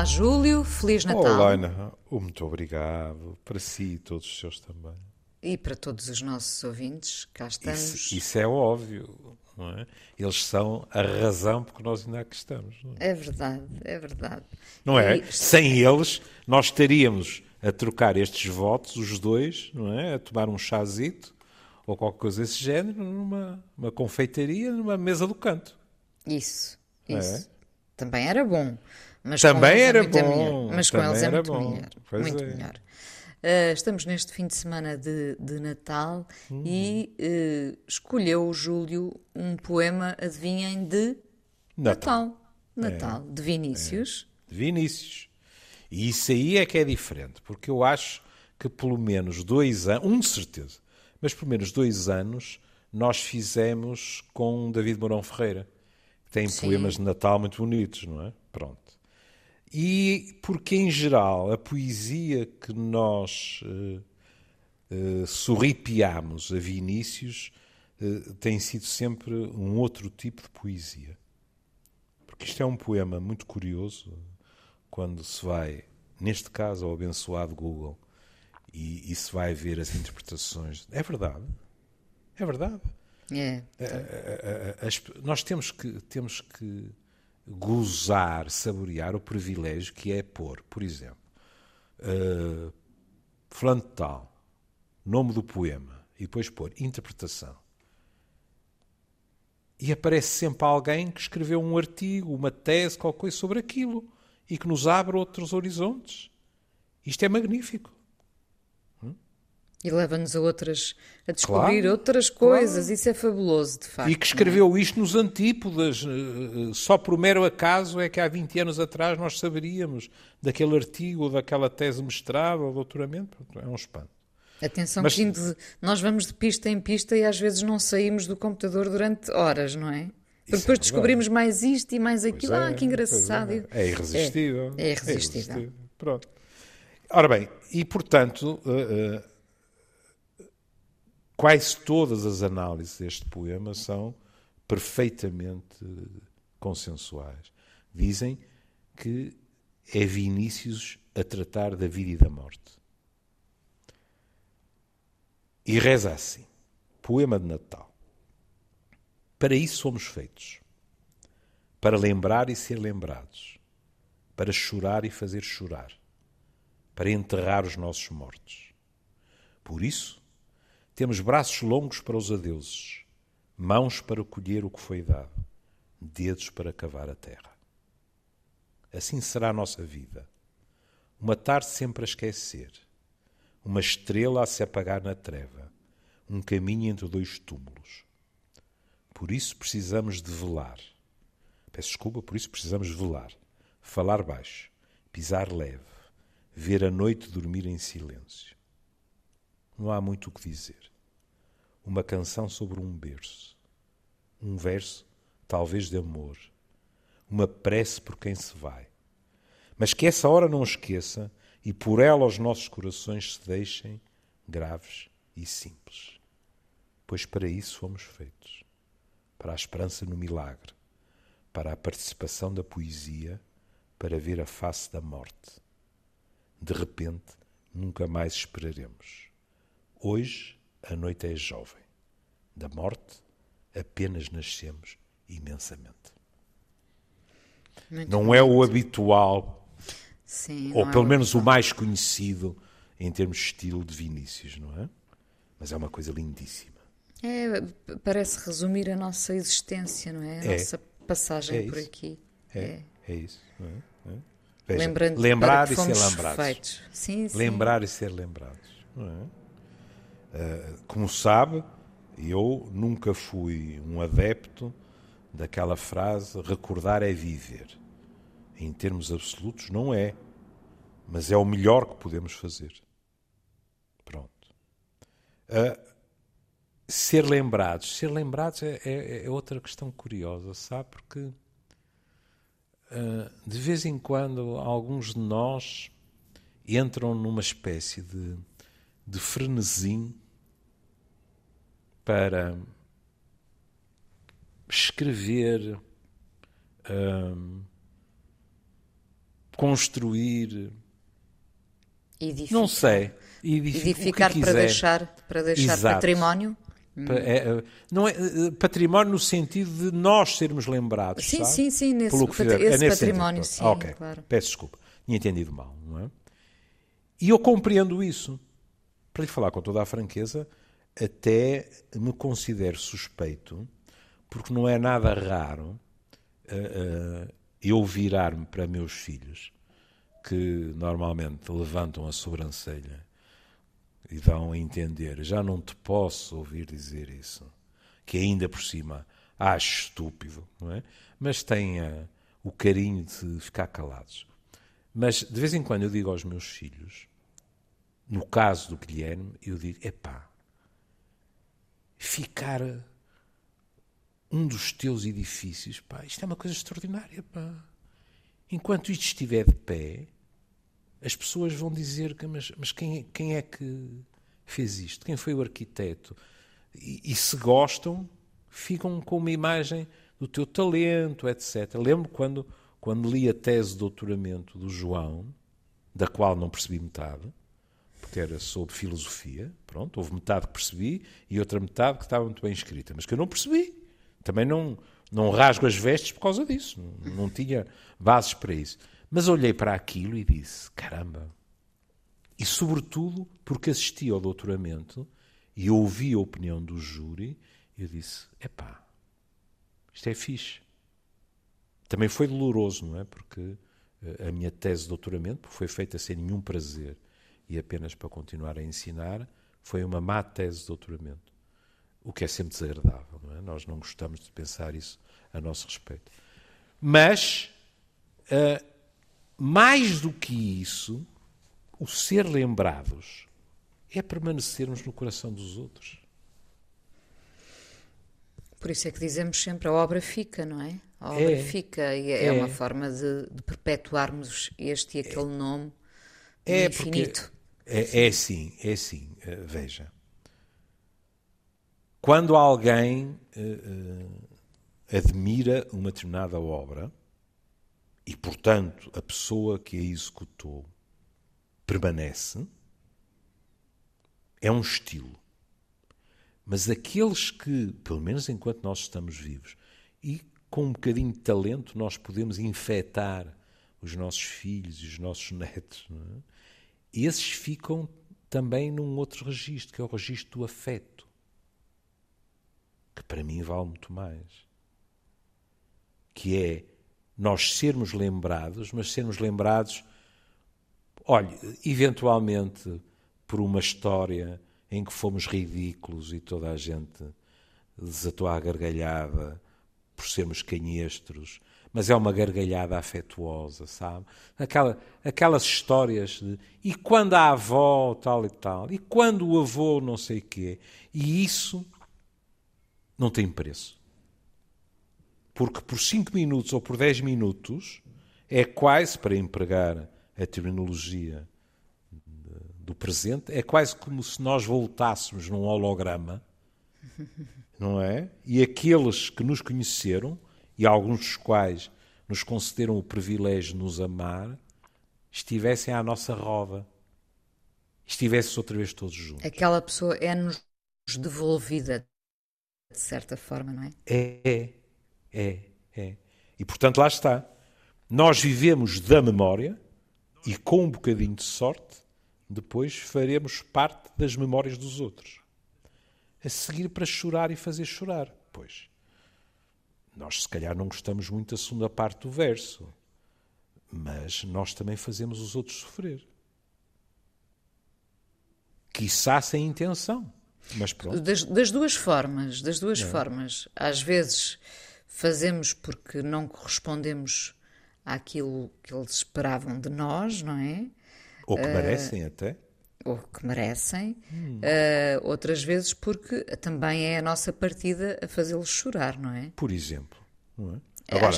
Olá, Júlio. Feliz Natal. Olá, Ana. Muito obrigado. Para si e todos os seus também. E para todos os nossos ouvintes, cá estamos. Isso, isso é óbvio, não é? Eles são a razão porque nós ainda aqui estamos. É? É verdade, é verdade. Não é? E- Sem eles, nós estaríamos a trocar estes votos, os dois, não é? A tomar um chazito ou qualquer coisa desse género numa uma confeitaria, numa mesa do canto. Isso, É. isso. Também era bom. Mas Também é era muito bom, melhor. Mas com eles é era muito bom. melhor. Pois muito é. melhor. Ah, estamos neste fim de semana de, de Natal Uhum. e eh, escolheu o Júlio um poema, adivinhem, de Natal. Natal. Natal, de Vinícius. de Vinícius. E isso aí é que é diferente, porque eu acho que pelo menos dois anos, um de certeza, mas pelo menos dois anos nós fizemos com David Mourão Ferreira, que tem Sim. poemas de Natal muito bonitos, não é? Pronto. E porque, em geral, a poesia que nós eh, eh, sorripiamos a Vinícius eh, tem sido sempre um outro tipo de poesia. Porque isto é um poema muito curioso quando se vai, neste caso, ao abençoado Google e, e se vai ver as interpretações. É verdade. É verdade. É. A- a- as- nós temos que, temos que gozar, saborear o privilégio que é pôr, por exemplo, uh, fulano tal, nome do poema, e depois pôr interpretação. E aparece sempre alguém que escreveu um artigo, uma tese, qualquer coisa sobre aquilo, e que nos abre outros horizontes. Isto é magnífico. E leva-nos a outras, a descobrir Claro, outras coisas. Isso é fabuloso, de facto. E que escreveu isto nos antípodas. eh, eh, Só por mero acaso é que há 20 anos atrás nós saberíamos daquele artigo, daquela tese mestrado ou doutoramento. É um espanto. Atenção, Mas- que nós vamos de pista em pista e às vezes não saímos do computador durante horas, não é? Porque Isso depois é descobrimos mais isto e mais aquilo. Pois ah, é, que engraçado. É, É irresistível. É, é irresistível. Pronto. Ora bem, e portanto, eh, quase todas as análises deste poema são perfeitamente consensuais. Dizem que é Vinícius a tratar da vida e da morte. E reza assim: Poema de Natal. Para isso somos feitos. Para lembrar e ser lembrados. Para chorar e fazer chorar. Para enterrar os nossos mortos. Por isso, temos braços longos para os adeuses, mãos para colher o que foi dado, dedos para cavar a terra. Assim será a nossa vida. Uma tarde sempre a esquecer, uma estrela a se apagar na treva, um caminho entre dois túmulos. Por isso precisamos de velar. Peço desculpa, por isso precisamos velar, falar baixo, pisar leve, ver a noite dormir em silêncio. Não há muito o que dizer. Uma canção sobre um berço, um verso, talvez de amor, uma prece por quem se vai. Mas que essa hora não esqueça e por ela os nossos corações se deixem graves e simples. Pois para isso fomos feitos para a esperança no milagre, para a participação da poesia, para ver a face da morte. De repente, nunca mais esperaremos. Hoje a noite é jovem. Da morte apenas nascemos imensamente. Muito Não é o habitual, Sim, ou é pelo o- menos o mais conhecido em termos de estilo de Vinícius, não é? Mas é uma coisa lindíssima. É, parece resumir a nossa existência, não é? A É. nossa passagem É por isso. aqui. É, é isso. É? É? Veja, Lembrando lembrar e ser lembrados. feitos. Sim, sim. Lembrar e ser lembrados. não é? Ah, como sabe, eu nunca fui um adepto daquela frase recordar é viver. Em termos absolutos, não é. Mas é o melhor que podemos fazer. Pronto. Ah, ser lembrados. Ser lembrados é, é- é outra questão curiosa, sabe? Porque ah, de vez em quando alguns de nós entram numa espécie de, de frenesim para escrever hum, construir, Edificar. não sei, edifi- Edificar para deixar, para deixar Exato. património. Pa- é, é, não é eh, património no sentido de nós sermos lembrados. Sim, sabe? sim, sim, nesse Pelo que fizer. esse é nesse património, sentido. sim, Ah, ok. claro. Peço desculpa, tinha entendido mal, não é? E eu compreendo isso. Para lhe falar com toda a franqueza, até me considero suspeito, porque não é nada raro eh, eh, eu virar-me para meus filhos, que normalmente levantam a sobrancelha e dão a entender, já não te posso ouvir dizer isso, que ainda por cima acho estúpido, não é? Mas ah, o carinho de ficar calados. Mas de vez em quando eu digo aos meus filhos, no caso do Guilherme, eu digo, epá, ficar um dos teus edifícios, pá, isto é uma coisa extraordinária, pá. Enquanto isto estiver de pé, as pessoas vão dizer que, mas, mas quem, quem é que fez isto? Quem foi o arquiteto? E, e se gostam, ficam com uma imagem do teu talento, etc. Lembro quando, quando li a tese de doutoramento do João, da qual não percebi metade, porque era sobre filosofia, pronto, houve metade que percebi e outra metade que estava muito bem escrita, mas que eu não percebi. Também não, não rasgo as vestes por causa disso, não, não tinha bases para isso. Mas olhei para aquilo e disse: caramba! E, sobretudo, porque assisti ao doutoramento e ouvi a opinião do júri, eu disse: epá, isto é fixe. Também foi doloroso, não é? Porque eh, a minha tese de doutoramento, foi feita sem nenhum prazer e apenas para continuar a ensinar, foi uma má tese de doutoramento. O que é sempre desagradável, não é? Nós não gostamos de pensar isso a nosso respeito. Mas, eh, mais do que isso, o ser lembrados é permanecermos no coração dos outros. Por isso é que dizemos sempre a obra fica, não é? A obra É. fica e é, É. uma forma de, de perpetuarmos este e aquele nome no É porque infinito. É, é assim, é assim. eh, veja, quando alguém eh, eh, admira uma determinada obra e, portanto, a pessoa que a executou permanece, é um estilo. Mas aqueles que, pelo menos enquanto nós estamos vivos, e com um bocadinho de talento, nós podemos infectar os nossos filhos e os nossos netos, é? Esses ficam também num outro registro, que é o registro do afeto, que para mim vale muito mais. Que é nós sermos lembrados, mas sermos lembrados, olhe, eventualmente por uma história em que fomos ridículos e toda a gente desatou à gargalhada por sermos canhestros, mas é uma gargalhada afetuosa, sabe? Aquela, aquelas histórias de e quando a avó tal e tal, e quando o avô não sei quê, e isso não tem preço. Porque por 5 minutos ou por 10 minutos é quase, para empregar a terminologia do presente, é quase como se nós voltássemos num holograma, não é? E aqueles que nos conheceram, e alguns dos quais nos concederam o privilégio de nos amar, estivessem à nossa roda. Estivessem outra vez todos juntos. Aquela pessoa é-nos devolvida de certa forma, não é? É, é, é. E portanto lá está. Nós vivemos da memória e com um bocadinho de sorte, depois faremos parte das memórias dos outros. A seguir para chorar e fazer chorar. Pois. Nós se calhar não gostamos muito da segunda parte do verso, mas nós também fazemos os outros sofrer. Quiçá sem intenção. Mas pronto. Das, das duas formas, das É. duas formas. Às vezes fazemos porque não correspondemos àquilo que eles esperavam de nós, não é? Ou que merecem até. Ou que merecem. Hum. Uh, outras vezes porque também é a nossa partida a fazê-los chorar, não é? Por exemplo. Não é?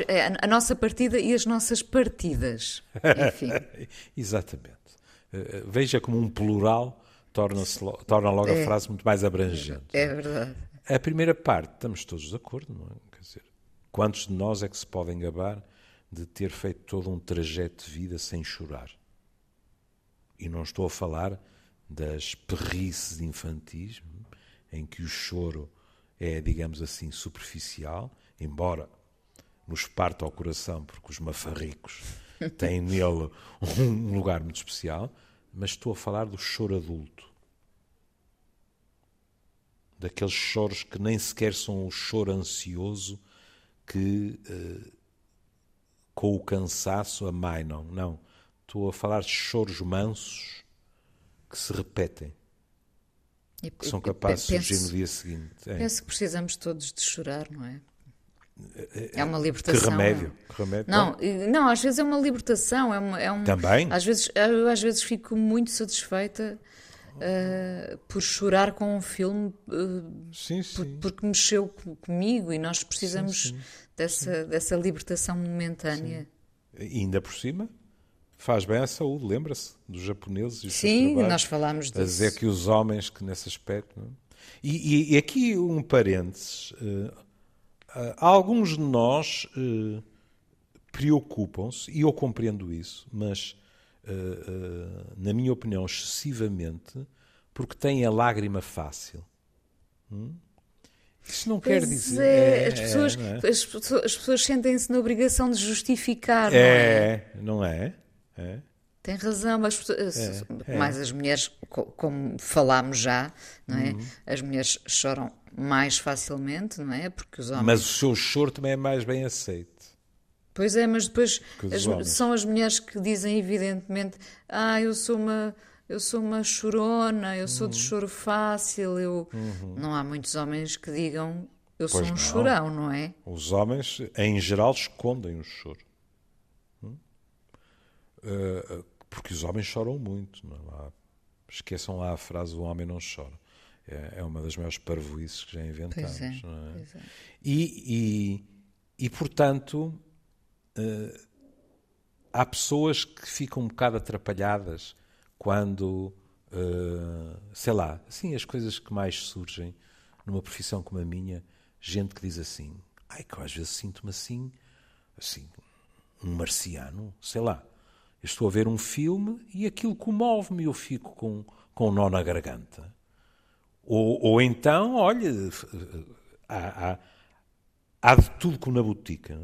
É a, a nossa partida e as nossas partidas. Enfim. Exatamente. Eh, Veja como um plural torna-se lo- torna logo a frase muito mais abrangente. É verdade. A primeira parte, estamos todos de acordo, não é? Quer dizer, quantos de nós é que se podem gabar de ter feito todo um trajeto de vida sem chorar. E não estou a falar das perrices infantis, em que o choro é, digamos assim, superficial, embora nos parta ao coração, porque os mafarricos têm nele um lugar muito especial, mas estou a falar do choro adulto. Daqueles choros que nem sequer são o choro ansioso que uh, com o cansaço amainam. Não. Estou a falar de choros mansos que se repetem. que são capazes penso, de surgir no dia seguinte. É. Penso que precisamos todos de chorar, não é? É uma libertação. Que remédio. Que remédio. Não, não, às vezes é uma libertação. É, uma, é um, Também? Às vezes, eu às vezes fico muito satisfeita uh, por chorar com um filme uh, sim, sim. Por, porque mexeu comigo e nós precisamos sim, dessa, dessa libertação momentânea. E ainda por cima, faz bem à saúde, lembra-se dos japoneses e Sim, nós falámos disso. A dizer que os homens que nesse aspecto. É? E, e, e, aqui um parênteses. Uh, alguns de nós uh, preocupam-se, e eu compreendo isso, mas, uh, na minha opinião, excessivamente, porque têm a lágrima fácil. Hum? Isso não pois quer dizer. É, é, as, pessoas, é, as, pessoas, as pessoas sentem-se na obrigação de justificar, é, não é? Não é? Tem razão, mas é, é. mais as mulheres, como falámos já, não é? Uhum. As mulheres choram mais facilmente, não é? Porque os homens. Mas o seu choro também é mais bem aceito. Pois é, mas depois as, são as mulheres que dizem evidentemente: "Ah, eu sou uma eu sou uma chorona, eu sou uhum. de choro fácil, eu uhum. não há muitos homens que digam eu pois sou um não. chorão, não é? Os homens, em geral, escondem o choro. Uh, porque os homens choram muito. Não é? Esqueçam lá a frase: o homem não chora. É, é uma das maiores parvoices que já inventamos. É, é? é. E, e, e, portanto, uh, há pessoas que ficam um bocado atrapalhadas quando, uh, sei lá, assim, as coisas que mais surgem numa profissão como a minha, gente que diz assim: ai, que eu às vezes sinto-me assim, assim, um marciano, sei lá. Eu estou a ver um filme e aquilo comove-me, eu fico com, com um nó na garganta. Ou, ou então, olha, há, há, há, de tudo como na botica.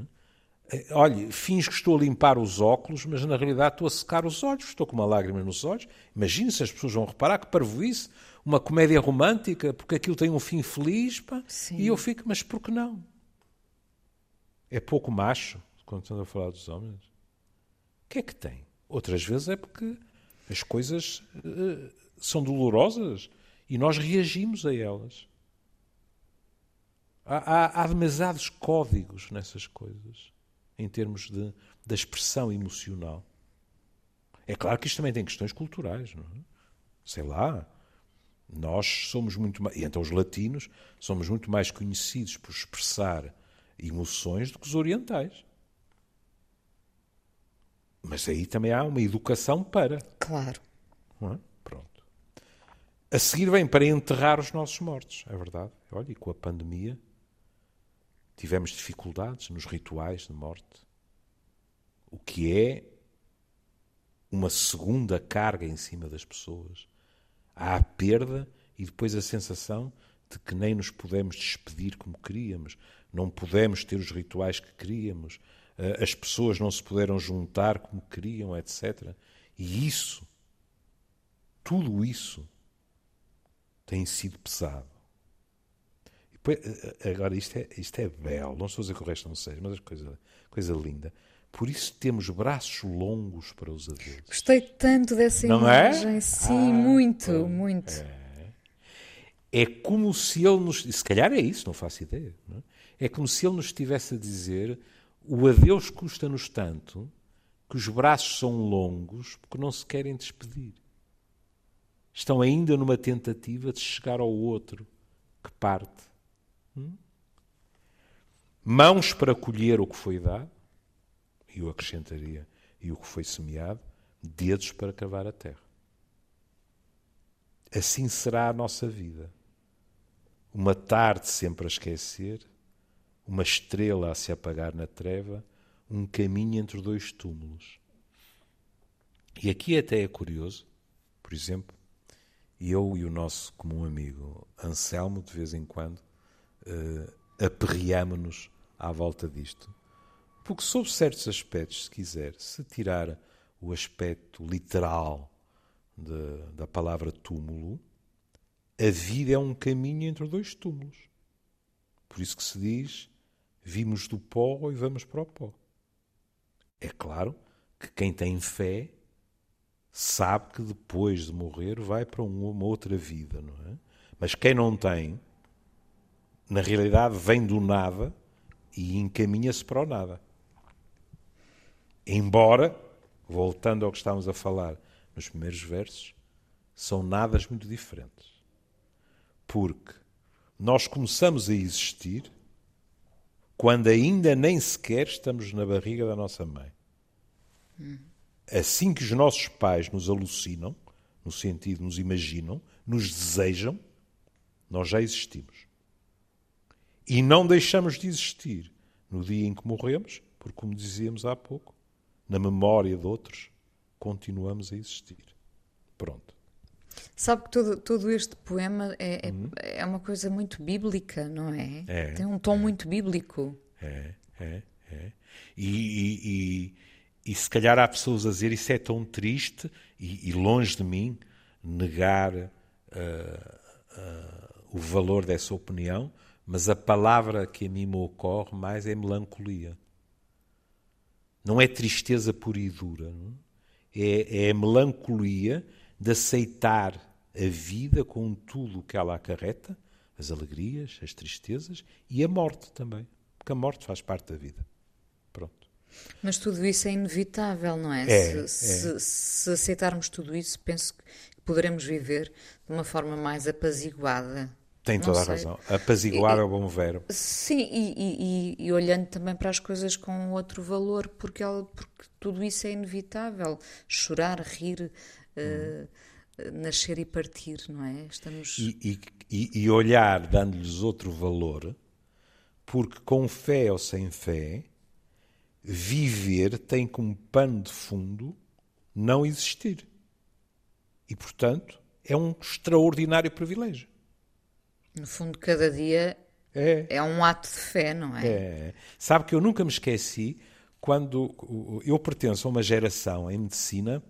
É? Olha, fins que estou a limpar os óculos, mas na realidade estou a secar os olhos, estou com uma lágrima nos olhos. Imagine se as pessoas vão reparar que parvoíce, uma comédia romântica, porque aquilo tem um fim feliz, pá, e eu fico, mas por que não? É pouco macho, quando estamos a falar dos homens. O que é que tem? Outras vezes é porque as coisas uh, são dolorosas e nós reagimos a elas. Há, há, há demasiados códigos nessas coisas, em termos de, da expressão emocional. É claro que isto também tem questões culturais, não é? Sei lá, nós somos muito mais, e então os latinos somos muito mais conhecidos por expressar emoções do que os orientais. Mas aí também há uma educação para. Claro. É? Pronto. A seguir vem para enterrar os nossos mortos, é verdade. Olha, e com a pandemia tivemos dificuldades nos rituais de morte. O que é uma segunda carga em cima das pessoas. Há a perda e depois a sensação de que nem nos podemos despedir como queríamos, não podemos ter os rituais que queríamos, as pessoas não se puderam juntar como queriam, etc. E isso, tudo isso, tem sido pesado. Depois, eh, eh, agora, isto é, isto é belo, não estou a dizer que o resto não seja, mas é coisa, coisa linda. Por isso temos braços longos para os adeus. Gostei tanto dessa não é? imagem, é? sim, ah, muito, muito. É. é. como se ele nos. Se calhar é isso, não faço ideia. Não é? é como se ele nos estivesse a dizer o adeus custa-nos tanto que os braços são longos porque não se querem despedir. Estão ainda numa tentativa de chegar ao outro que parte. Hum? Mãos para colher o que foi dado, e eu acrescentaria, e o que foi semeado, dedos para cavar a terra. Assim será a nossa vida. Uma tarde sempre a esquecer, uma estrela a se apagar na treva, um caminho entre dois túmulos. E aqui até é curioso, por exemplo, eu e o nosso comum amigo Anselmo, de vez em quando, uh, aperreamos-nos à volta disto. Porque, sob certos aspectos, se quiser, se tirar o aspecto literal de, da palavra túmulo, a vida é um caminho entre dois túmulos. Por isso que se diz: vimos do pó e vamos para o pó. É claro que quem tem fé sabe que depois de morrer vai para uma outra vida, não é? Mas quem não tem, na realidade vem do nada e encaminha-se para o nada. Embora, voltando ao que estávamos a falar nos primeiros versos, são nadas muito diferentes. Porque nós começamos a existir quando ainda nem sequer estamos na barriga da nossa mãe. Assim que os nossos pais nos alucinam, no sentido nos imaginam, nos desejam, nós já existimos. E não deixamos de existir no dia em que morremos, porque, como dizíamos há pouco, na memória de outros, continuamos a existir. Pronto. Sabe que todo, todo este poema é, é, hum. é, uma coisa muito bíblica, não é? é Tem um tom é. muito bíblico. É, é, é. E, e, e, e, se calhar há pessoas a dizer isso é tão triste e, longe de mim negar uh, uh, o valor dessa opinião, mas a palavra que a mim me ocorre mais é melancolia. Não é tristeza pura e dura. É, é a melancolia de aceitar a vida com tudo o que ela acarreta, as alegrias, as tristezas e a morte também, porque a morte faz parte da vida. Pronto. Mas tudo isso é inevitável, não é? é, se, é. Se, se, aceitarmos tudo isso, penso que poderemos viver de uma forma mais apaziguada. Tem toda a razão. Apaziguar é o bom verbo. Sim, e, e, e, olhando também para as coisas com outro valor, porque, ela, porque tudo isso é inevitável. Chorar, rir, uh, nascer e partir, não é? Estamos... E, e, e olhar dando-lhes outro valor, porque com fé ou sem fé, viver tem como pano de fundo não existir. E, portanto, é um extraordinário privilégio. No fundo, cada dia é, é um ato de fé, não é? É. Sabe que eu nunca me esqueci quando eu pertenço a uma geração em medicina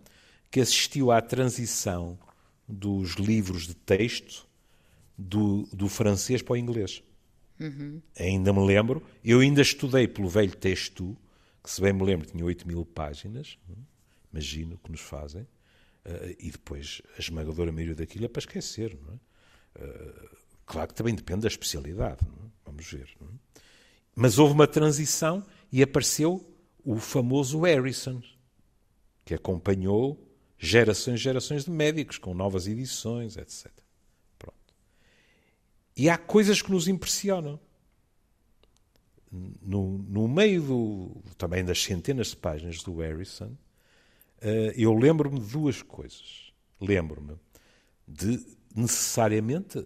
que assistiu à transição dos livros de texto do, do francês para o inglês. Uhum. Ainda me lembro, eu ainda estudei pelo velho texto, que se bem me lembro tinha 8 mil páginas, é? imagino que nos fazem, uh, e depois a esmagadora maioria daquilo é para esquecer. É? Uh, claro que também depende da especialidade, é? vamos ver. É? Mas houve uma transição e apareceu o famoso Harrison, que acompanhou gerações e gerações de médicos, com novas edições, etc. Pronto. E há coisas que nos impressionam. No, no meio do, também das centenas de páginas do Harrison, uh, eu lembro-me de duas coisas. Lembro-me de, necessariamente,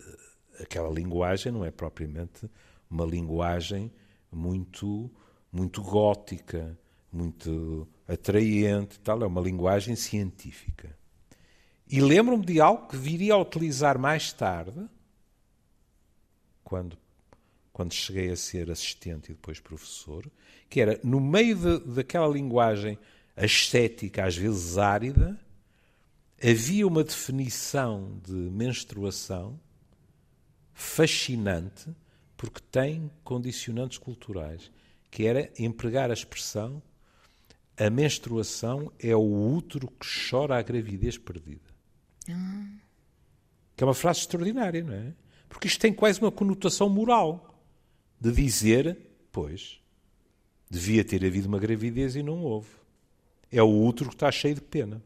aquela linguagem não é propriamente uma linguagem muito, muito gótica, muito atraente, tal, é uma linguagem científica. E lembro-me de algo que viria a utilizar mais tarde, quando, quando cheguei a ser assistente e depois professor, que era, no meio de, daquela linguagem ascética, às vezes árida, havia uma definição de menstruação fascinante, porque tem condicionantes culturais, que era empregar a expressão a menstruação é o útero que chora a gravidez perdida. Ah. Que é uma frase extraordinária, não é? Porque isto tem quase uma conotação moral de dizer, pois, devia ter havido uma gravidez e não houve. É o útero que está cheio de pena.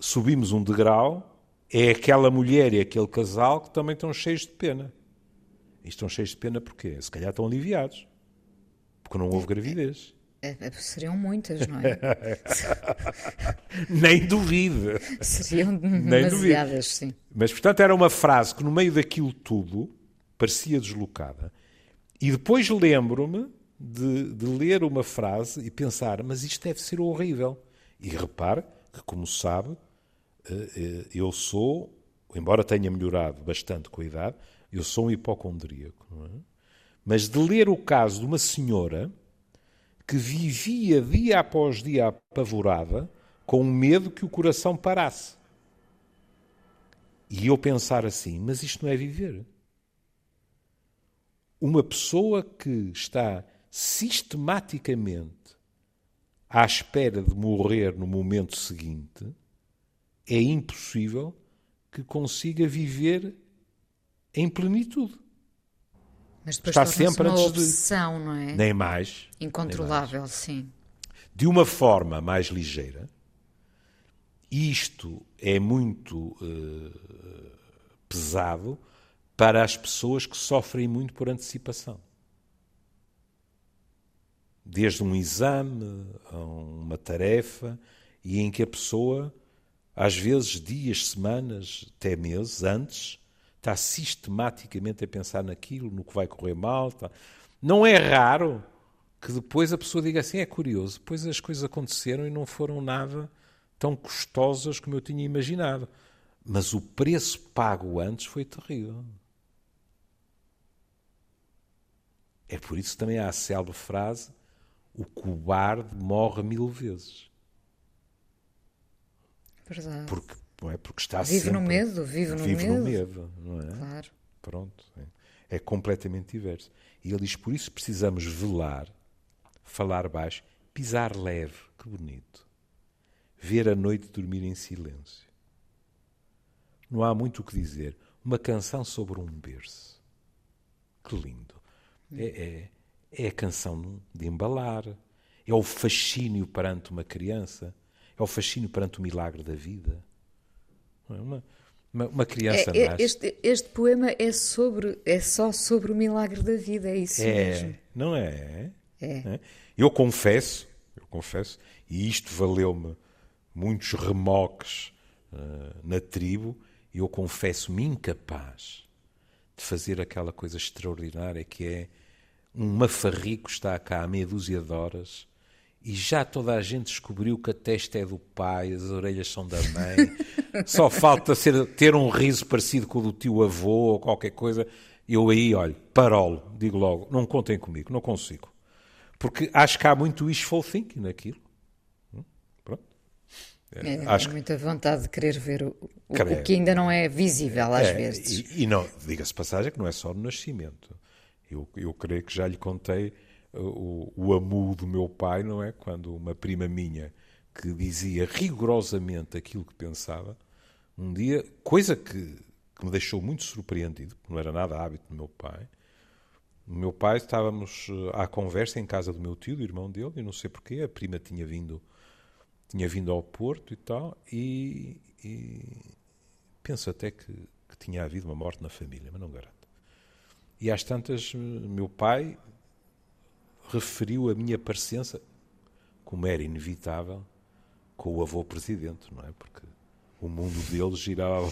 Subimos um degrau, é aquela mulher e aquele casal que também estão cheios de pena. E estão cheios de pena porquê? Se calhar estão aliviados. Porque não houve gravidez. É, é, seriam muitas, não é? Nem duvido. Seriam demasiadas, sim. Mas, portanto, era uma frase que, no meio daquilo tudo, parecia deslocada. E depois lembro-me de, de ler uma frase e pensar, mas isto deve ser horrível. E repare que, como sabe, eh, eh, eu sou, embora tenha melhorado bastante com a idade, eu sou um hipocondríaco. É? Mas de ler o caso de uma senhora que vivia dia após dia apavorada, com medo que o coração parasse. E eu pensar assim, mas isto não é viver. Uma pessoa que está sistematicamente à espera de morrer no momento seguinte, é impossível que consiga viver em plenitude. Mas depois está sempre uma obsessão, de... não é? Nem mais. Incontrolável, nem mais. sim. De uma forma mais ligeira, isto é muito uh, pesado para as pessoas que sofrem muito por antecipação desde um exame a uma tarefa, e em que a pessoa, às vezes dias, semanas, até meses antes, está sistematicamente a pensar naquilo, no que vai correr mal. Está... Não é raro que depois a pessoa diga assim: é curioso, depois as coisas aconteceram e não foram nada tão custosas como eu tinha imaginado. Mas o preço pago antes foi terrível. É por isso que também há a célebre frase o cobarde morre mil vezes. Verdade. Porque, não é? Porque está vive sempre, no medo, vive no vive medo. no medo, não é? Claro. Pronto. É, é completamente diverso. E ele diz: por isso precisamos velar, falar baixo, pisar leve. Que bonito. Ver a noite dormir em silêncio. Não há muito o que dizer. Uma canção sobre um berço. Que lindo. É, é, é a canção de embalar, é o fascínio perante uma criança, é o fascínio perante o milagre da vida. É uma, uma, uma criança é, é, este, este, poema é, sobre, é só sobre o milagre da vida, é isso é, mesmo. Não é? é? é? Eu confesso, eu confesso, e isto valeu-me muitos remoques uh, na tribo, eu confesso-me incapaz de fazer aquela coisa extraordinária que é um mafarrico está cá há meia dúzia de horas e já toda a gente descobriu que a testa é do pai, as orelhas são da mãe, só falta ser, ter um riso parecido com o do tio avô ou qualquer coisa. Eu aí, olho, parolo, digo logo, não contem comigo, não consigo. Porque acho que há muito wishful thinking naquilo. Hum? Pronto. É, é, acho muita vontade de querer ver o, o, o que ainda não é visível às é, vezes. E, e não, diga-se passagem que não é só no nascimento. Eu, eu creio que já lhe contei o, o amu do meu pai, não é? Quando uma prima minha que dizia rigorosamente aquilo que pensava, um dia, coisa que, que me deixou muito surpreendido, porque não era nada hábito do meu pai. O meu pai, estávamos uh, à conversa em casa do meu tio, do irmão dele, e não sei porquê, a prima tinha vindo, tinha vindo ao Porto e tal, e, e penso até que, que tinha havido uma morte na família, mas não garanto. E às tantas, meu pai referiu a minha parecença, como era inevitável, com o avô presidente, não é? Porque o mundo dele girava.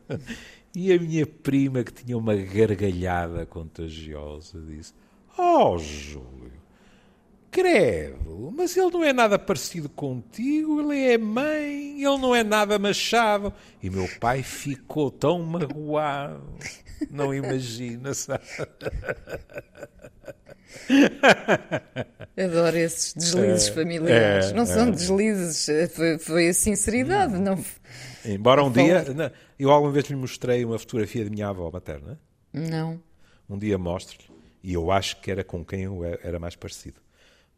e a minha prima, que tinha uma gargalhada contagiosa, disse: Oh, Júlio, credo, mas ele não é nada parecido contigo, ele é mãe, ele não é nada machado. E meu pai ficou tão magoado. Não imagina, sabe? Adoro esses deslizes é, familiares. É, não são é. deslizes, foi, foi, a sinceridade. Hum. Não... Embora um dia. Não, eu alguma vez lhe mostrei uma fotografia da minha avó materna. Não. Um dia mostro-lhe, e eu acho que era com quem eu era mais parecido.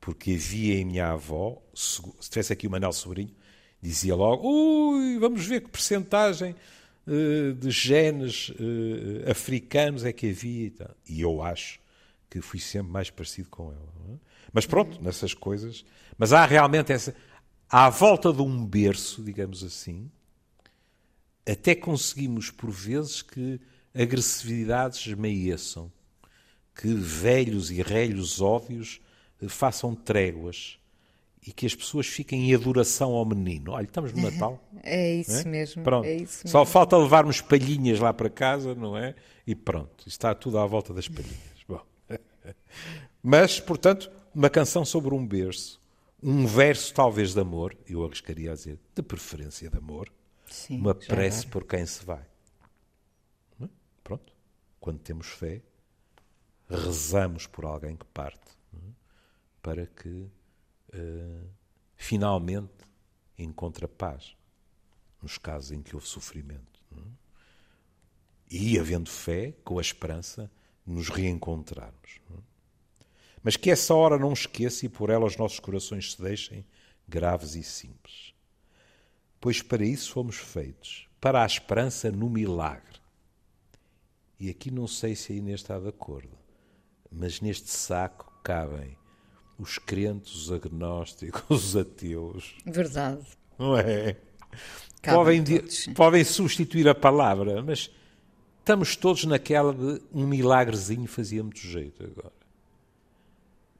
Porque havia em minha avó, se tivesse aqui o Manel Sobrinho, dizia logo: ui, vamos ver que percentagem eh, de genes uh, africanos é que havia. E eu acho que fui sempre mais parecido com ela. É? Mas pronto, nessas coisas. Mas há realmente essa. À volta de um berço, digamos assim, até conseguimos, por vezes, que agressividades esmaeçam, que velhos e relhos ódios eh, façam tréguas e que as pessoas fiquem em adoração ao menino. Olha, estamos no Natal. É isso é? mesmo. Pronto. É isso Só falta levarmos palhinhas lá para casa, não é? E pronto, está tudo à volta das palhinhas. Mas, portanto, uma canção sobre um berço, um verso talvez de amor, eu arriscaria a dizer, de preferência de amor, Sim, uma prece por quem se vai. É? Pronto. Quando temos fé, rezamos por alguém que parte, é? para que uh, finalmente encontre a paz, nos casos em que houve sofrimento. É? E, havendo fé, com a esperança, nos reencontrarmos. Mas que essa hora não esqueça e por ela os nossos corações se deixem graves e simples. Pois para isso fomos feitos, para a esperança no milagre. E aqui não sei se a Inês está de acordo, mas neste saco cabem os crentes, os agnósticos, os ateus. Verdade. Não é? Podem, todos, podem substituir a palavra, mas estamos todos naquela de um milagrezinho fazia muito jeito agora.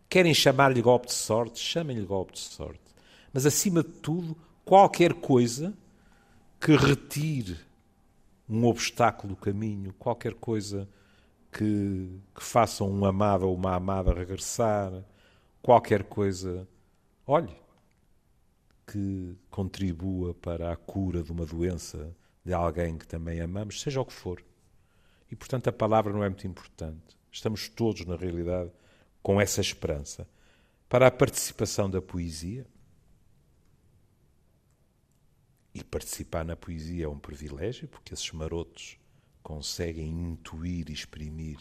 Querem chamar-lhe golpe de sorte? Chamem-lhe golpe de sorte. Mas, acima de tudo, qualquer coisa que retire um obstáculo do caminho, qualquer coisa que, que faça um amado ou uma amada regressar, qualquer coisa, olhe, que contribua para a cura de uma doença de alguém que também amamos, seja o que for. E, portanto, a palavra não é muito importante. Estamos todos, na realidade, com essa esperança. Para a participação da poesia, e participar na poesia é um privilégio, porque esses marotos conseguem intuir e exprimir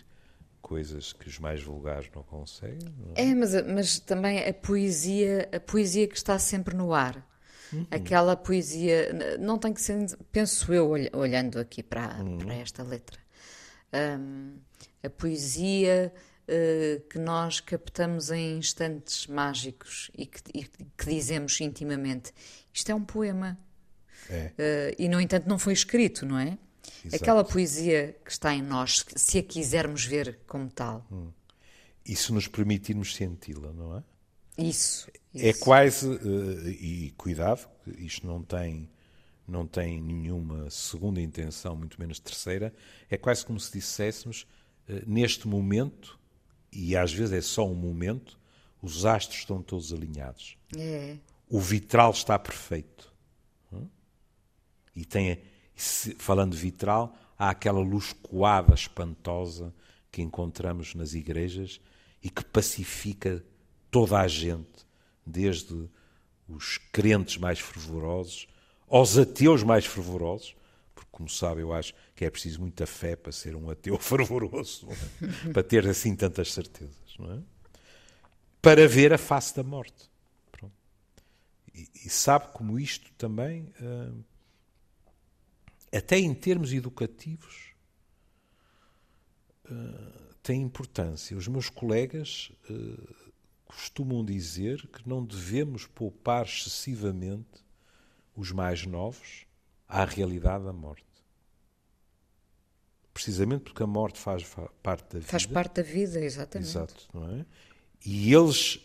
coisas que os mais vulgares não conseguem. Não é? é, mas, mas também a poesia, a poesia que está sempre no ar. Uhum. Aquela poesia, não tem que ser, penso eu, olhando aqui para, uhum. para esta letra, um, a poesia uh, que nós captamos em instantes mágicos e que, e que dizemos intimamente: isto é um poema. É. Uh, e, no entanto, não foi escrito, não é? Exato. Aquela poesia que está em nós, se a quisermos ver como tal. Hum. E se nos permitirmos senti-la, não é? Isso. É isso. quase, uh, e cuidado, isto não tem, não tem nenhuma segunda intenção, muito menos terceira, é quase como se disséssemos, uh, neste momento, e às vezes é só um momento, os astros estão todos alinhados. É. O vitral está perfeito. E tem, falando de vitral, há aquela luz coada, espantosa, que encontramos nas igrejas e que pacifica toda a gente, desde os crentes mais fervorosos aos ateus mais fervorosos, porque, como sabe, eu acho que é preciso muita fé para ser um ateu fervoroso, é? para ter assim tantas certezas, não é? Para ver a face da morte. E, e, sabe como isto também. Uh, até em termos educativos, uh, tem importância. Os meus colegas uh, costumam dizer que não devemos poupar excessivamente os mais novos à realidade da morte. Precisamente porque a morte faz parte da vida. Faz parte da vida, exatamente. Exato, não é? E eles,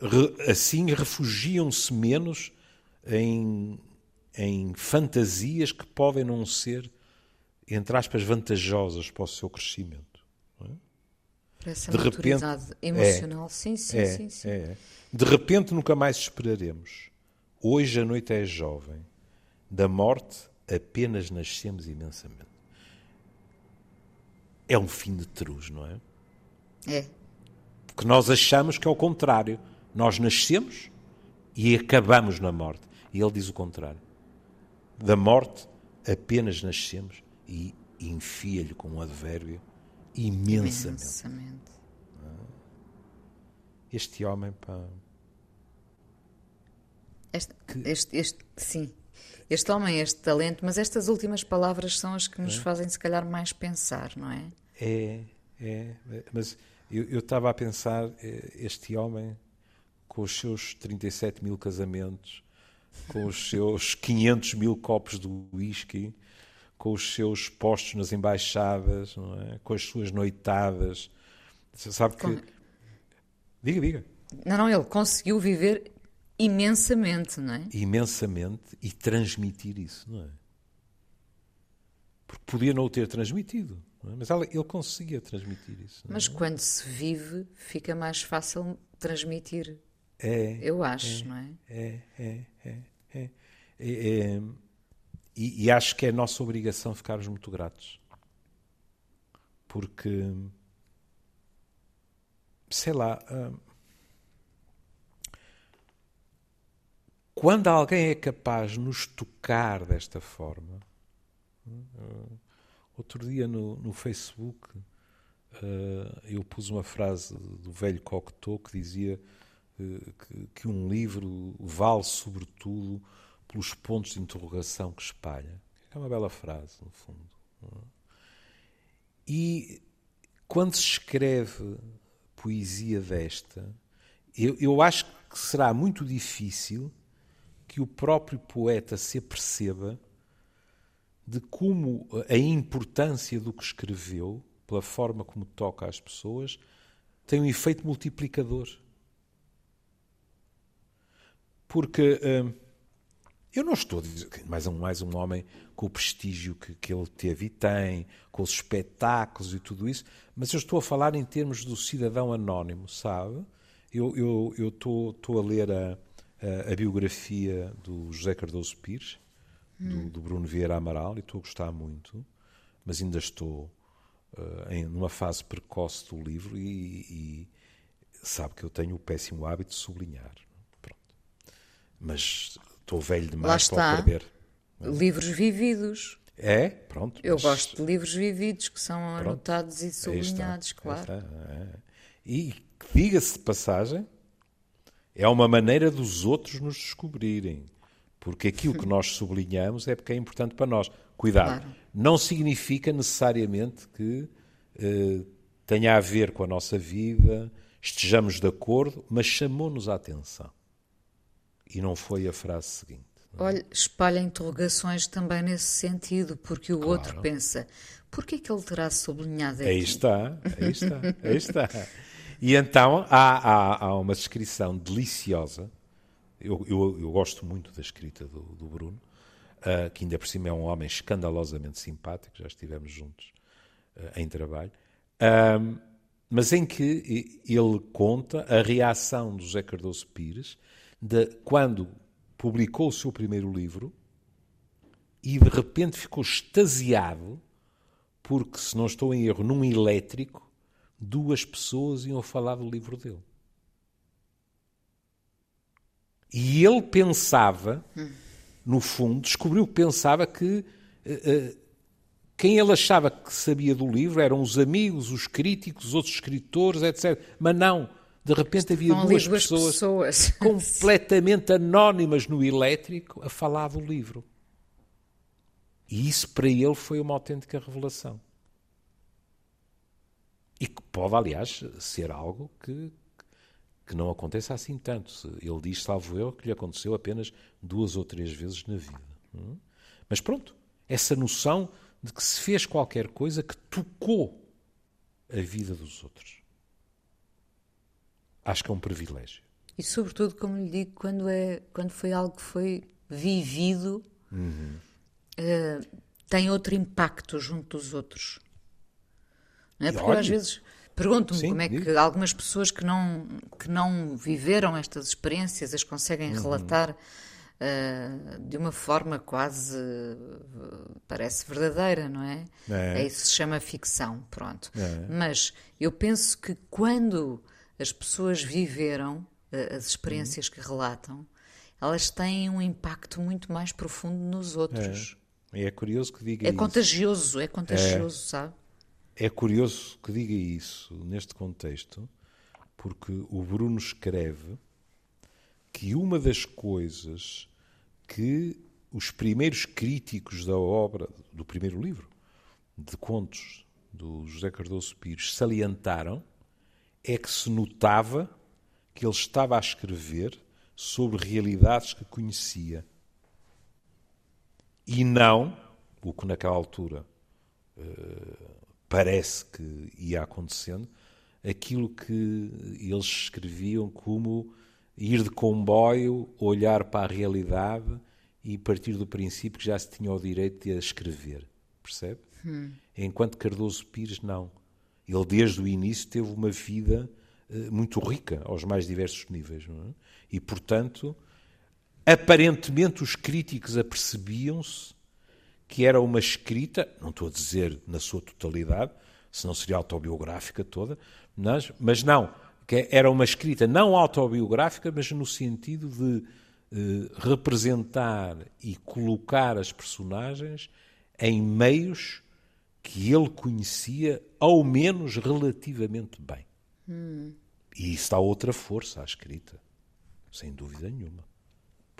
re, assim, refugiam-se menos em em fantasias que podem não ser, entre aspas, vantajosas para o seu crescimento. É? Para essa de repente, emocional, é, sim, sim, é, sim, sim. É. De repente nunca mais esperaremos. Hoje a noite é jovem. Da morte apenas nascemos imensamente. É um fim de truz, não é? É. Porque nós achamos que é o contrário. Nós nascemos e acabamos na morte. E ele diz o contrário da morte apenas nascemos e enfia-lhe com um advérbio imensamente. imensamente. Este homem, pá. Este, este, este, sim, este homem, este talento, mas estas últimas palavras são as que nos é? fazem, se calhar, mais pensar, não é? É, é. Mas eu, estava a pensar, eh, este homem, com os seus 37 mil casamentos, com os seus 500 mil copos de whisky, com os seus postos nas embaixadas, é? com as suas noitadas. Você sabe que. Com... Diga, diga. Não, não, ele conseguiu viver imensamente, não é? Imensamente e transmitir isso, não é? Porque podia não o ter transmitido. É? Mas ela, ele conseguia transmitir isso. Mas quando se vive, fica mais fácil transmitir. É. Eu acho, é, não é? É, é, é. é, é e, e, acho que é nossa obrigação ficarmos muito gratos. Porque, sei lá, hum, quando alguém é capaz de nos tocar desta forma, hum, outro dia no, no Facebook uh, eu pus uma frase do velho Cocteau que dizia uh, que, que, um livro vale sobretudo pelos pontos de interrogação que espalha. É uma bela frase, no fundo. E quando se escreve poesia desta, eu, eu acho que será muito difícil que o próprio poeta se aperceba de como a importância do que escreveu, pela forma como toca às pessoas, tem um efeito multiplicador. Porque hum, eu não estou a dizer mais um, mais um homem com o prestígio que, que ele teve e tem, com os espetáculos e tudo isso, mas eu estou a falar em termos do cidadão anónimo, sabe? Eu, estou a ler a, a, biografia do José Cardoso Pires, do, do, Bruno Vieira Amaral, e estou a gostar muito, mas ainda estou uh, em numa fase precoce do livro e, e, sabe que eu tenho o péssimo hábito de sublinhar. Pronto. Mas estou velho demais para perder. Livros vividos. É, pronto. Eu mas... gosto de livros vividos que são pronto, anotados e sublinhados, está, claro. Está, é. E diga-se de passagem, é uma maneira dos outros nos descobrirem. Porque aquilo que nós sublinhamos é porque é importante para nós. Cuidado. Claro. Não significa necessariamente que eh, tenha a ver com a nossa vida, estejamos de acordo, mas chamou-nos a atenção. E não foi a frase seguinte. É? Olha, espalha interrogações também nesse sentido, porque o claro. outro pensa, por que é que ele terá sublinhado aqui? Aí está, aí está, aí está. E então há, há, há uma descrição deliciosa. Eu, eu, eu, gosto muito da escrita do, do Bruno, uh, que ainda por cima é um homem escandalosamente simpático, já estivemos juntos uh, em trabalho, uh, mas em que ele conta a reação do José Cardoso Pires de quando publicou o seu primeiro livro e de repente ficou extasiado porque, se não estou em erro, num elétrico, duas pessoas iam falar do livro dele. E ele pensava, no fundo, descobriu que pensava que uh, quem ele achava que sabia do livro eram os amigos, os críticos, os outros escritores, etc. Mas não. De repente havia duas, duas pessoas, pessoas, completamente anónimas no elétrico a falar do livro. E isso para ele foi uma autêntica revelação. E que pode, aliás, ser algo que, que não aconteça assim tanto. Ele diz, salvo eu, que lhe aconteceu apenas duas ou três vezes na vida. Hum? Mas pronto, essa noção de que se fez qualquer coisa que tocou a vida dos outros. Acho que é um privilégio. E sobretudo, como lhe digo, quando, é, quando foi algo que foi vivido, uhum. uh, tem outro impacto junto dos outros. Não é? Porque às vezes Pergunto-me como é que digo. algumas pessoas que não, que não viveram estas experiências as conseguem uhum. relatar uh, de uma forma quase uh, parece verdadeira, não é? É, é isso se chama ficção, pronto. É. Mas eu penso que quando as pessoas viveram uh, as experiências uhum. que relatam, elas têm um impacto muito mais profundo nos outros. É, é curioso que diga é isso. Contagioso, é contagioso, sabe? É curioso que diga isso neste contexto, porque o Bruno escreve que uma das coisas que os primeiros críticos da obra, do primeiro livro, de contos do José Cardoso Pires, salientaram é que se notava que ele estava a escrever sobre realidades que conhecia. E não, o que naquela altura uh, parece que ia acontecendo, aquilo que eles escreviam como ir de comboio, olhar para a realidade e partir do princípio que já se tinha o direito de a escrever. Percebe? Hum. Enquanto Cardoso Pires, não. Ele, desde o início, teve uma vida uh, muito rica, aos mais diversos níveis. É? E, portanto, aparentemente os críticos apercebiam-se que era uma escrita, não estou a dizer na sua totalidade, senão seria autobiográfica toda, mas, mas não, que era uma escrita não autobiográfica, mas no sentido de eh, representar e colocar as personagens em meios que ele conhecia, ao menos relativamente bem. Hum. E isso dá outra força à escrita, sem dúvida nenhuma.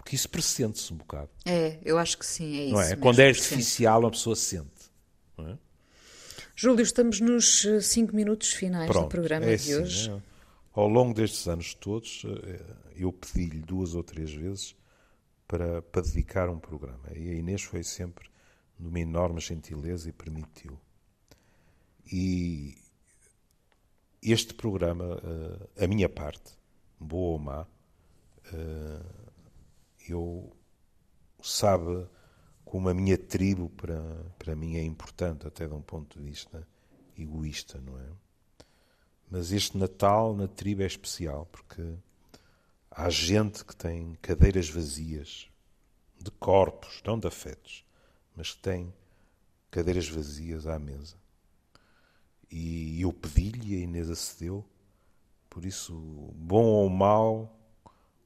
Porque isso pressente-se um bocado. É, eu acho que sim, é isso. Não é? Quando é artificial, uma pessoa sente. É? Júlio, estamos nos eh, cinco minutos finais Pronto, do programa é de assim, hoje. É. Ao longo destes anos todos, eh, eu pedi-lhe duas ou três vezes para, para dedicar um programa. E a Inês foi sempre de uma enorme gentileza e permitiu. E este programa, eh, a minha parte, boa ou má, eu sabe como a minha tribo para, para mim é importante, até de um ponto de vista egoísta, não é? Mas este Natal na tribo é especial porque há gente que tem cadeiras vazias de corpos, não de afetos, mas que tem cadeiras vazias à mesa. E eu pedi-lhe e a Inês acedeu, por isso, bom ou mau,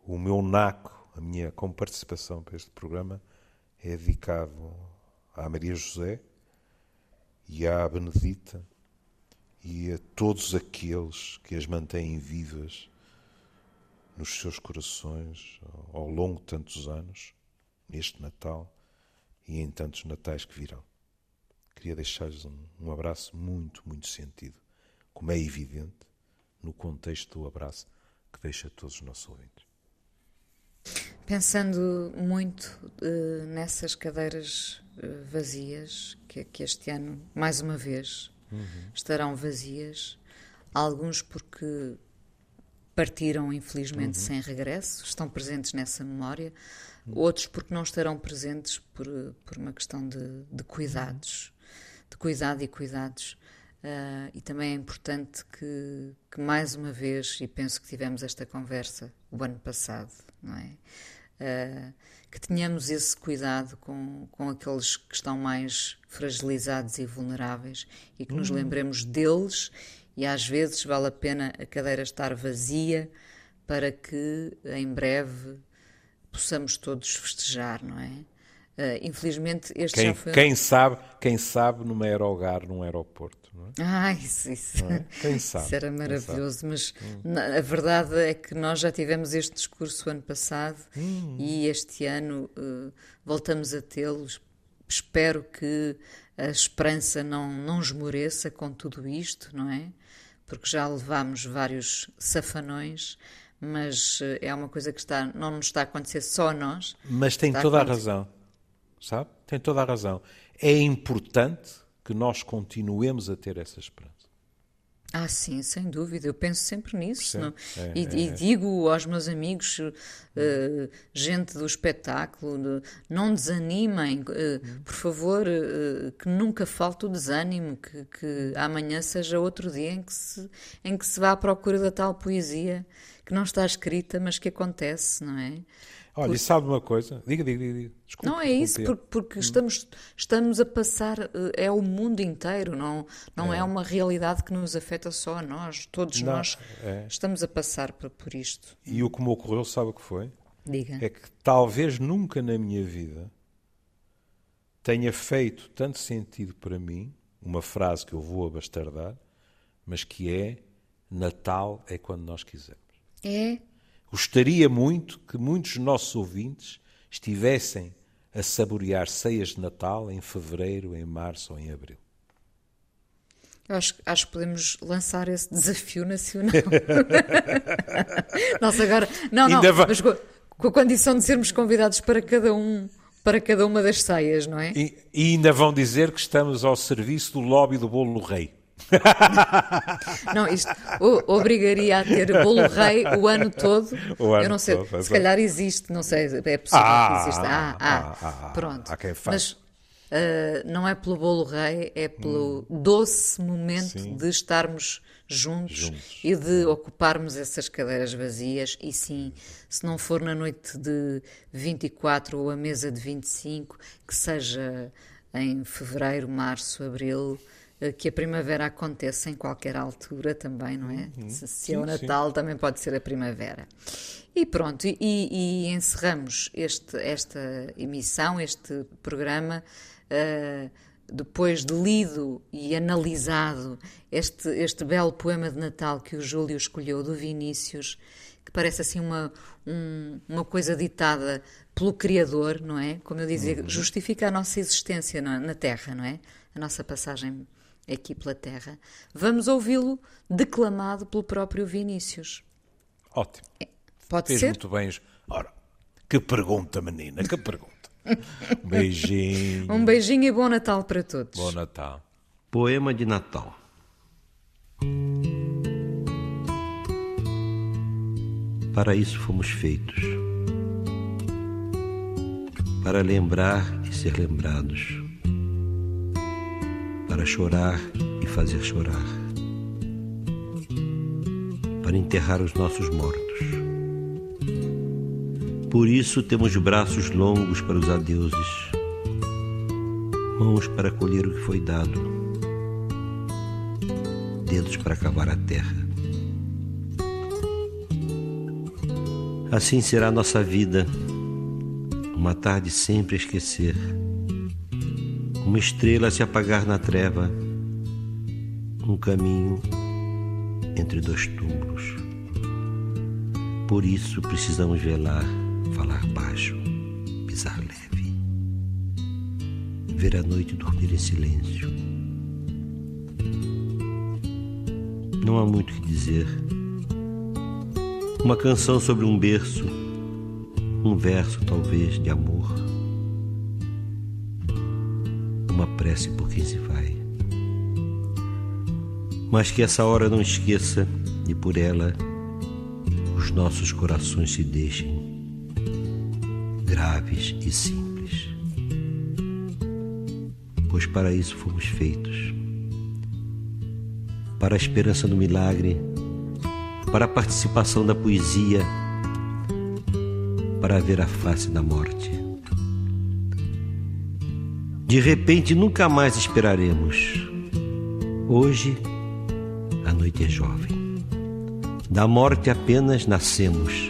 o meu naco a minha como participação para este programa é dedicado à Maria José e à Benedita e a todos aqueles que as mantêm vivas nos seus corações ao longo de tantos anos, neste Natal e em tantos natais que virão. Queria deixar-lhes um, um abraço muito, muito sentido, como é evidente no contexto do abraço que deixa todos os nossos ouvintes. Pensando muito uh, nessas cadeiras uh, vazias, que, que, este ano, mais uma vez, uhum. estarão vazias, alguns porque partiram, infelizmente, uhum. sem regresso, estão presentes nessa memória, uhum. outros porque não estarão presentes por, por uma questão de, de cuidados, de cuidado e cuidados. Uh, e também é importante que, que, mais uma vez, e penso que tivemos esta conversa o ano passado, não é? Uh, que tenhamos esse cuidado com, com aqueles que estão mais fragilizados e vulneráveis e que nos uhum. lembremos deles e às vezes vale a pena a cadeira estar vazia para que em breve possamos todos festejar, não é? Uh, infelizmente este quem, já foi... Quem sabe, quem sabe num aerogar, num aeroporto, não é? Ah, isso, isso. É? Quem sabe? isso era maravilhoso, mas hum. a verdade é que nós já tivemos este discurso ano passado hum. e este ano uh, voltamos a tê-los. Espero que a esperança não, não esmoreça com tudo isto, não é? Porque já levámos vários safanões, mas uh, é uma coisa que está, não nos está a acontecer só a nós. Mas tem toda a, a razão sabe? Tem toda a razão. É importante que nós continuemos a ter essa esperança. Ah, sim, sem dúvida. Eu penso sempre nisso. Sim, é, e, é, e, digo aos meus amigos, uh, gente do espetáculo, não desanimem, uh, por favor, uh, que nunca falte o desânimo, que, que, amanhã seja outro dia em que, se, em que se vá à procura da tal poesia que não está escrita, mas que acontece, não é? Olha, porque... sabe uma coisa? Diga, diga, diga. Desculpe, não é isso, porque, porque hum. estamos, estamos a passar, eh, é o mundo inteiro, não, não é. é uma realidade que nos afeta só a nós. Todos não, nós é. estamos a passar por, por isto. E o que me ocorreu, sabe o que foi? Diga. É que talvez nunca na minha vida tenha feito tanto sentido para mim uma frase que eu vou abastardar, mas que é Natal é quando nós quisermos. É, Gostaria muito que muitos nossos ouvintes estivessem a saborear ceias de Natal em fevereiro, em março ou em abril. Eu acho, acho que podemos lançar esse desafio nacional. Nós agora. Não, não, Ainda mas com, com, a condição de sermos convidados para cada um. Para cada uma das ceias, não é? E, e ainda vão dizer que estamos ao serviço do lobby do bolo rei. não, isto obrigaria a ter bolo rei o ano todo. O ano eu não sei, todo, se calhar existe, não sei, é possível ah, que exista. Ah, ah, ah, ah pronto. Há quem faça. Mas, Uh, não é pelo bolo rei, é pelo hum. doce momento sim. de estarmos juntos, juntos, e de ocuparmos essas cadeiras vazias. E sim, se não for na noite de 24 ou a mesa de 25, que seja em fevereiro, março, abril, que a primavera aconteça em qualquer altura também, não é? Uhum. Se, se é o Natal, sim. também pode ser a primavera. E pronto, e, e encerramos este, esta emissão, este programa, uh, depois de lido e analisado este, este belo poema de Natal que o Júlio escolheu, do Vinícius, que parece assim uma, um, uma coisa ditada pelo Criador, não é? Como eu dizia, uhum. justifica a nossa existência na, na Terra, não é? A nossa passagem aqui pela Terra. Vamos ouvi-lo declamado pelo próprio Vinícius. Ótimo. É. Pode Fez ser? muito bem. Ora, que pergunta, menina, que pergunta. Um beijinho. Um beijinho e bom Natal para todos. Bom Natal. Poema de Natal. Para isso fomos feitos. Para lembrar e ser lembrados. Para chorar e fazer chorar. Para enterrar os nossos mortos. Por isso temos braços longos para os adeuses, mãos para colher o que foi dado, dedos para cavar a terra. Assim será nossa vida, uma tarde sempre a esquecer, uma estrela a se apagar na treva, um caminho entre dois túmulos. Por isso precisamos velar falar baixo, pisar leve, ver a noite dormir em silêncio. Não há muito o que dizer. Uma canção sobre um berço, um verso talvez de amor, uma prece por quem se vai. Mas que essa hora não esqueça e por ela os nossos corações se deixem graves e simples. Pois para isso fomos feitos para a esperança do milagre, para a participação da poesia, para ver a face da morte. De repente nunca mais esperaremos. Hoje a noite é jovem. Da morte apenas nascemos